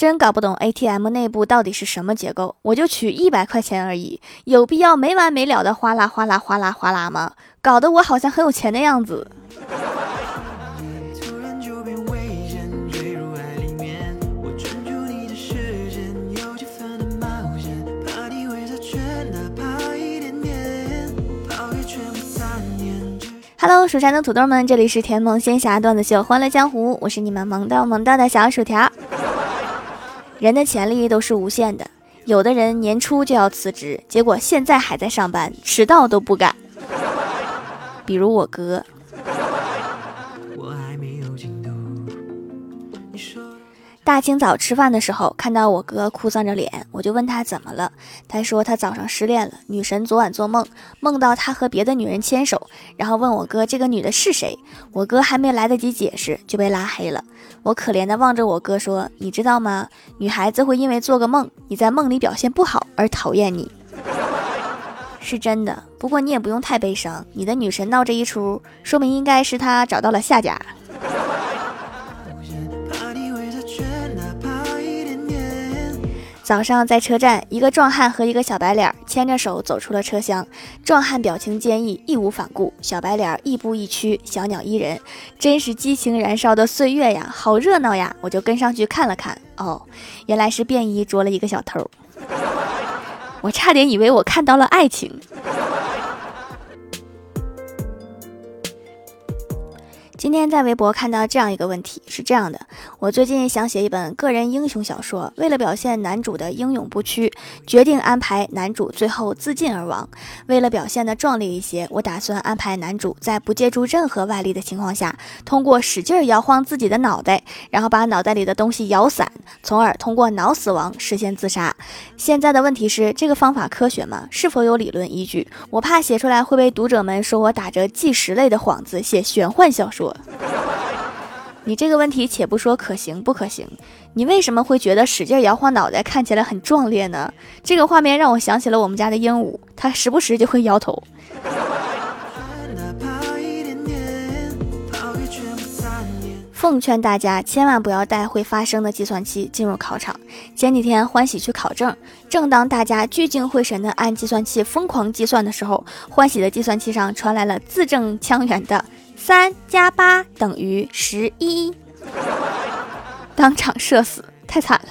真搞不懂 ATM 内部到底是什么结构，我就取一百块钱而已，有必要没完没了的哗啦哗啦哗啦哗啦吗？搞得我好像很有钱的样子。Hello，蜀山的土豆们，这里是甜萌仙侠段子秀《欢乐江湖》，我是你们萌到萌到的小薯条。人的潜力都是无限的，有的人年初就要辞职，结果现在还在上班，迟到都不敢。比如我哥。大清早吃饭的时候，看到我哥哭丧着脸，我就问他怎么了。他说他早上失恋了，女神昨晚做梦，梦到他和别的女人牵手，然后问我哥这个女的是谁。我哥还没来得及解释，就被拉黑了。我可怜的望着我哥说：“你知道吗？女孩子会因为做个梦，你在梦里表现不好而讨厌你，是真的。不过你也不用太悲伤，你的女神闹这一出，说明应该是她找到了下家。”早上在车站，一个壮汉和一个小白脸牵着手走出了车厢。壮汉表情坚毅，义无反顾；小白脸亦步亦趋，小鸟依人。真是激情燃烧的岁月呀，好热闹呀！我就跟上去看了看，哦，原来是便衣捉了一个小偷。我差点以为我看到了爱情。今天在微博看到这样一个问题，是这样的：我最近想写一本个人英雄小说，为了表现男主的英勇不屈，决定安排男主最后自尽而亡。为了表现的壮烈一些，我打算安排男主在不借助任何外力的情况下，通过使劲摇晃自己的脑袋，然后把脑袋里的东西摇散，从而通过脑死亡实现自杀。现在的问题是，这个方法科学吗？是否有理论依据？我怕写出来会被读者们说我打着纪实类的幌子写玄幻小说。你这个问题，且不说可行不可行，你为什么会觉得使劲摇晃脑袋看起来很壮烈呢？这个画面让我想起了我们家的鹦鹉，它时不时就会摇头。奉劝大家千万不要带会发声的计算器进入考场。前几天欢喜去考证，正当大家聚精会神的按计算器疯狂计算的时候，欢喜的计算器上传来了字正腔圆的。三加八等于十一，当场社死，太惨了。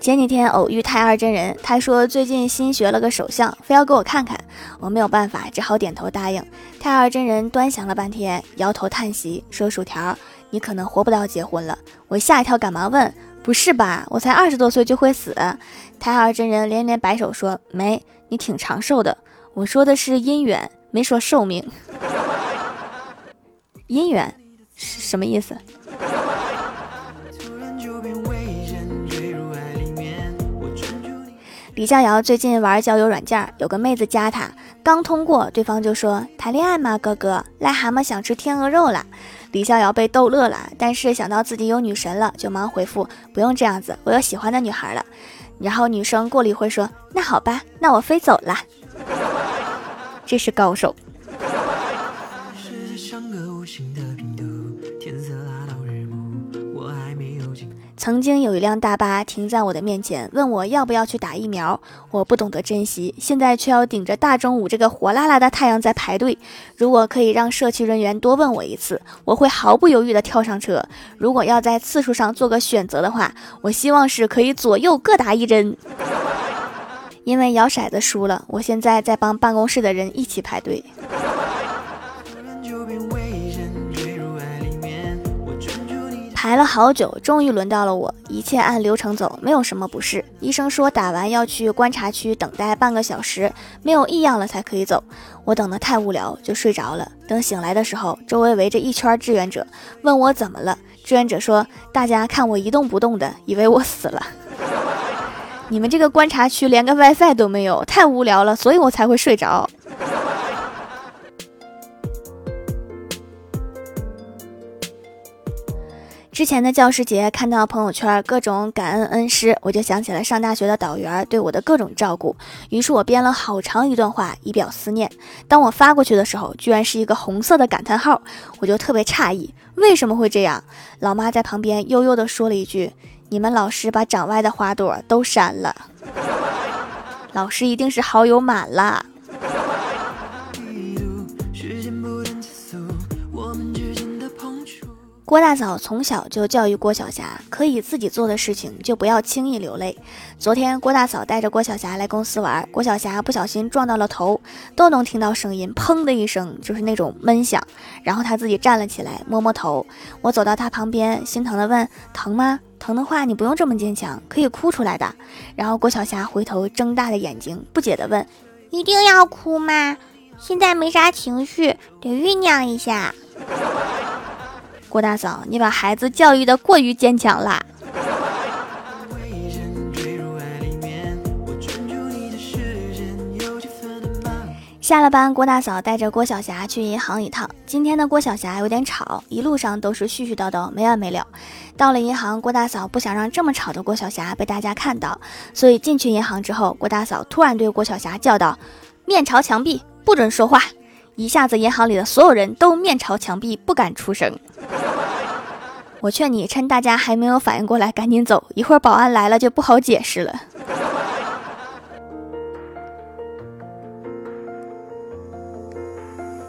前几天偶遇太二真人，他说最近新学了个手相，非要给我看看。我没有办法，只好点头答应。太二真人端详了半天，摇头叹息，说：“薯条，你可能活不到结婚了。”我吓一跳，赶忙问：“不是吧？我才二十多岁就会死？”太二真人连连摆手说：“没。”你挺长寿的，我说的是姻缘，没说寿命。姻缘是什么意思？李逍遥最近玩交友软件，有个妹子加他，刚通过，对方就说：“谈恋爱吗，哥哥？癞蛤蟆想吃天鹅肉了。”李逍遥被逗乐了，但是想到自己有女神了，就忙回复：“不用这样子，我有喜欢的女孩了。”然后女生过了一会说：“那好吧，那我飞走了。”这是高手。曾经有一辆大巴停在我的面前，问我要不要去打疫苗。我不懂得珍惜，现在却要顶着大中午这个火辣辣的太阳在排队。如果可以让社区人员多问我一次，我会毫不犹豫地跳上车。如果要在次数上做个选择的话，我希望是可以左右各打一针。因为摇骰子输了，我现在在帮办公室的人一起排队。排了好久，终于轮到了我。一切按流程走，没有什么不适。医生说打完要去观察区等待半个小时，没有异样了才可以走。我等得太无聊，就睡着了。等醒来的时候，周围围着一圈志愿者，问我怎么了。志愿者说：“大家看我一动不动的，以为我死了。你们这个观察区连个 WiFi 都没有，太无聊了，所以我才会睡着。”之前的教师节看到朋友圈各种感恩恩师，我就想起了上大学的导员对我的各种照顾，于是我编了好长一段话以表思念。当我发过去的时候，居然是一个红色的感叹号，我就特别诧异，为什么会这样？老妈在旁边悠悠地说了一句：“你们老师把长歪的花朵都删了，老师一定是好友满了。”郭大嫂从小就教育郭晓霞，可以自己做的事情就不要轻易流泪。昨天郭大嫂带着郭晓霞来公司玩，郭晓霞不小心撞到了头，都能听到声音，砰的一声，就是那种闷响。然后她自己站了起来，摸摸头。我走到她旁边，心疼的问：“疼吗？疼的话你不用这么坚强，可以哭出来的。”然后郭晓霞回头睁大的眼睛，不解的问：“一定要哭吗？现在没啥情绪，得酝酿一下。”郭大嫂，你把孩子教育的过于坚强啦。下了班，郭大嫂带着郭晓霞去银行一趟。今天的郭晓霞有点吵，一路上都是絮絮叨叨，没完没了。到了银行，郭大嫂不想让这么吵的郭晓霞被大家看到，所以进去银行之后，郭大嫂突然对郭晓霞叫道：“面朝墙壁，不准说话。”一下子，银行里的所有人都面朝墙壁，不敢出声。我劝你趁大家还没有反应过来，赶紧走，一会儿保安来了就不好解释了。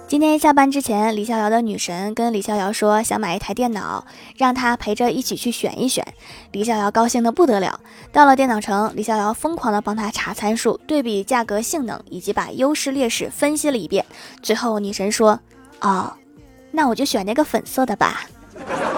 今天下班之前，李逍遥的女神跟李逍遥说想买一台电脑，让他陪着一起去选一选。李逍遥高兴的不得了。到了电脑城，李逍遥疯狂的帮他查参数、对比价格、性能，以及把优势劣势分析了一遍。最后女神说：“哦，那我就选那个粉色的吧。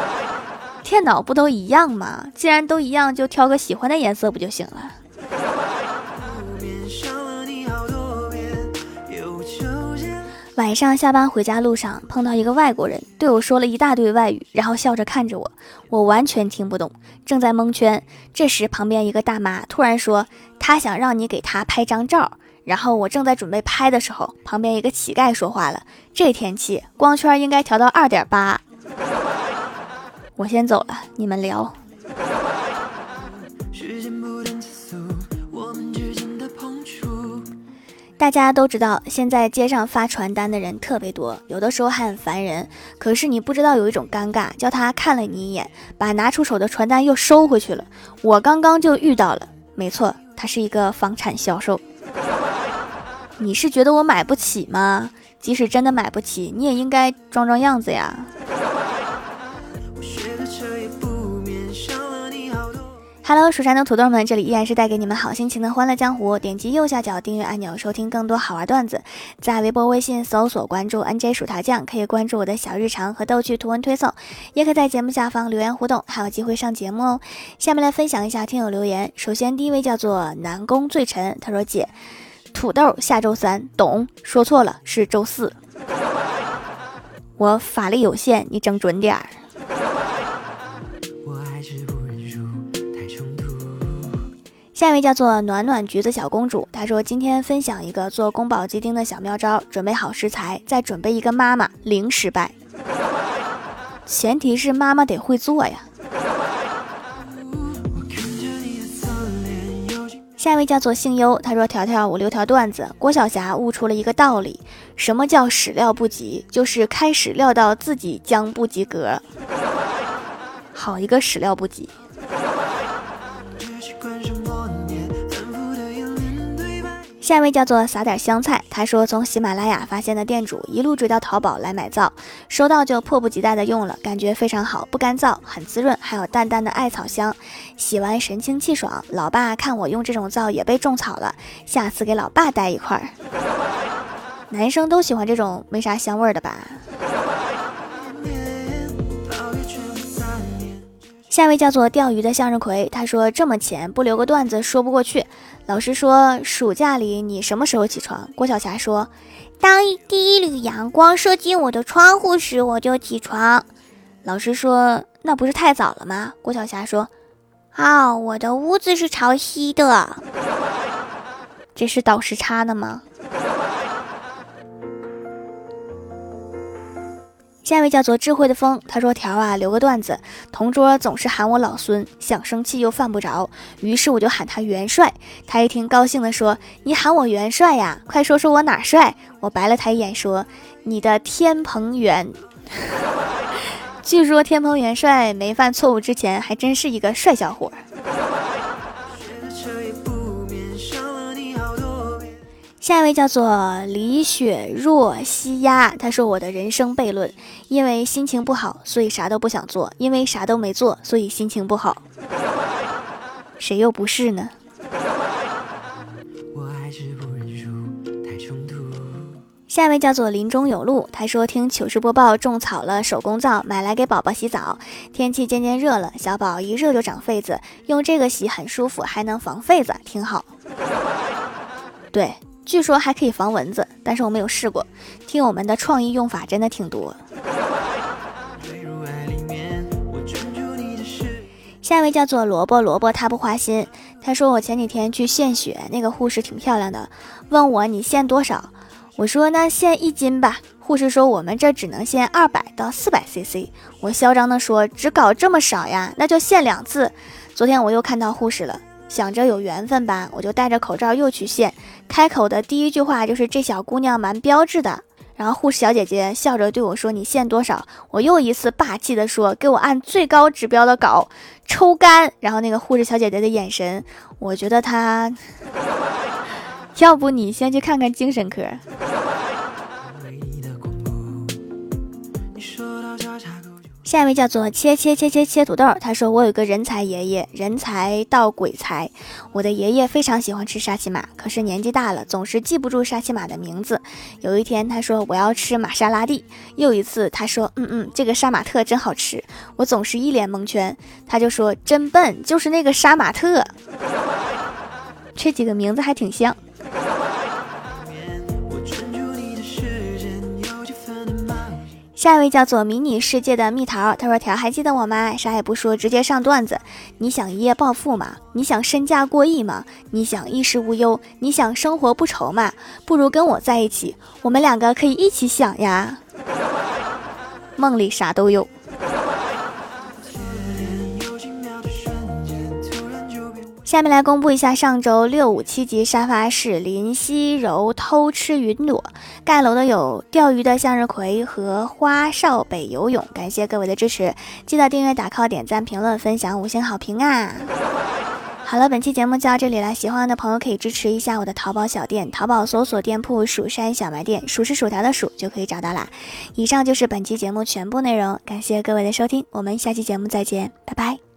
电脑不都一样吗？既然都一样，就挑个喜欢的颜色不就行了？” 晚上下班回家路上碰到一个外国人，对我说了一大堆外语，然后笑着看着我，我完全听不懂，正在蒙圈。这时旁边一个大妈突然说，她想让你给她拍张照。然后我正在准备拍的时候，旁边一个乞丐说话了：“这天气光圈应该调到二点八。”我先走了，你们聊。大家都知道，现在街上发传单的人特别多，有的时候还很烦人。可是你不知道有一种尴尬，叫他看了你一眼，把拿出手的传单又收回去了。我刚刚就遇到了，没错，他是一个房产销售。你是觉得我买不起吗？即使真的买不起，你也应该装装样子呀。Hello，蜀山的土豆们，这里依然是带给你们好心情的欢乐江湖。点击右下角订阅按钮，收听更多好玩段子。在微博、微信搜索关注 NJ 薯条酱，可以关注我的小日常和逗趣图文推送，也可在节目下方留言互动，还有机会上节目哦。下面来分享一下听友留言。首先，第一位叫做南宫醉尘，他说：“姐，土豆下周三，懂？说错了，是周四。我法力有限，你整准点儿。”下一位叫做暖暖橘子小公主，她说今天分享一个做宫保鸡丁的小妙招：准备好食材，再准备一个妈妈，零失败。前提是妈妈得会做呀。下一位叫做姓优，他说条条我留条段子，郭晓霞悟出了一个道理：什么叫始料不及？就是开始料到自己将不及格。好一个始料不及。下一位叫做撒点香菜，他说从喜马拉雅发现的店主，一路追到淘宝来买皂，收到就迫不及待的用了，感觉非常好，不干燥，很滋润，还有淡淡的艾草香，洗完神清气爽。老爸看我用这种皂也被种草了，下次给老爸带一块儿。男生都喜欢这种没啥香味的吧？下一位叫做钓鱼的向日葵，他说这么浅不留个段子说不过去。老师说暑假里你什么时候起床？郭晓霞说，当第一缕阳光射进我的窗户时我就起床。老师说那不是太早了吗？郭晓霞说，哦，我的屋子是朝西的，这是倒时差的吗？下一位叫做智慧的风，他说：“条啊，留个段子。同桌总是喊我老孙，想生气又犯不着，于是我就喊他元帅。他一听高兴的说：‘你喊我元帅呀？快说说我哪帅？’我白了他一眼说：‘你的天蓬元。’据说天蓬元帅没犯错误之前，还真是一个帅小伙。”下一位叫做李雪若西丫，他说：“我的人生悖论，因为心情不好，所以啥都不想做；因为啥都没做，所以心情不好。谁又不是呢？”下一位叫做林中有路，他说：“听糗事播报，种草了手工皂，买来给宝宝洗澡。天气渐渐热了，小宝一热就长痱子，用这个洗很舒服，还能防痱子，挺好。”对。据说还可以防蚊子，但是我没有试过。听我们的创意用法真的挺多。下一位叫做萝卜萝卜，他不花心。他说我前几天去献血，那个护士挺漂亮的，问我你献多少？我说那献一斤吧。护士说我们这只能献二百到四百 cc。我嚣张的说只搞这么少呀，那就献两次。昨天我又看到护士了。想着有缘分吧，我就戴着口罩又去献。开口的第一句话就是：“这小姑娘蛮标致的。”然后护士小姐姐笑着对我说：“你献多少？”我又一次霸气的说：“给我按最高指标的搞，抽干。”然后那个护士小姐姐的眼神，我觉得她，要不你先去看看精神科。下一位叫做切切切切切土豆，他说我有个人才爷爷，人才到鬼才。我的爷爷非常喜欢吃沙琪玛，可是年纪大了，总是记不住沙琪玛的名字。有一天他说我要吃玛莎拉蒂，又一次他说嗯嗯，这个杀马特真好吃。我总是一脸蒙圈，他就说真笨，就是那个杀马特。这几个名字还挺像。下一位叫做迷你世界的蜜桃，他说：“条还记得我吗？啥也不说，直接上段子。你想一夜暴富吗？你想身价过亿吗？你想衣食无忧？你想生活不愁吗？不如跟我在一起，我们两个可以一起想呀。梦里啥都有。”下面来公布一下上周六五七级沙发是林夕柔偷吃云朵盖楼的有钓鱼的向日葵和花少北游泳，感谢各位的支持，记得订阅、打 call、点赞、评论、分享、五星好评啊！好了，本期节目就到这里了，喜欢的朋友可以支持一下我的淘宝小店，淘宝搜索店铺“蜀山小卖店”，数是薯条的数就可以找到啦。以上就是本期节目全部内容，感谢各位的收听，我们下期节目再见，拜拜。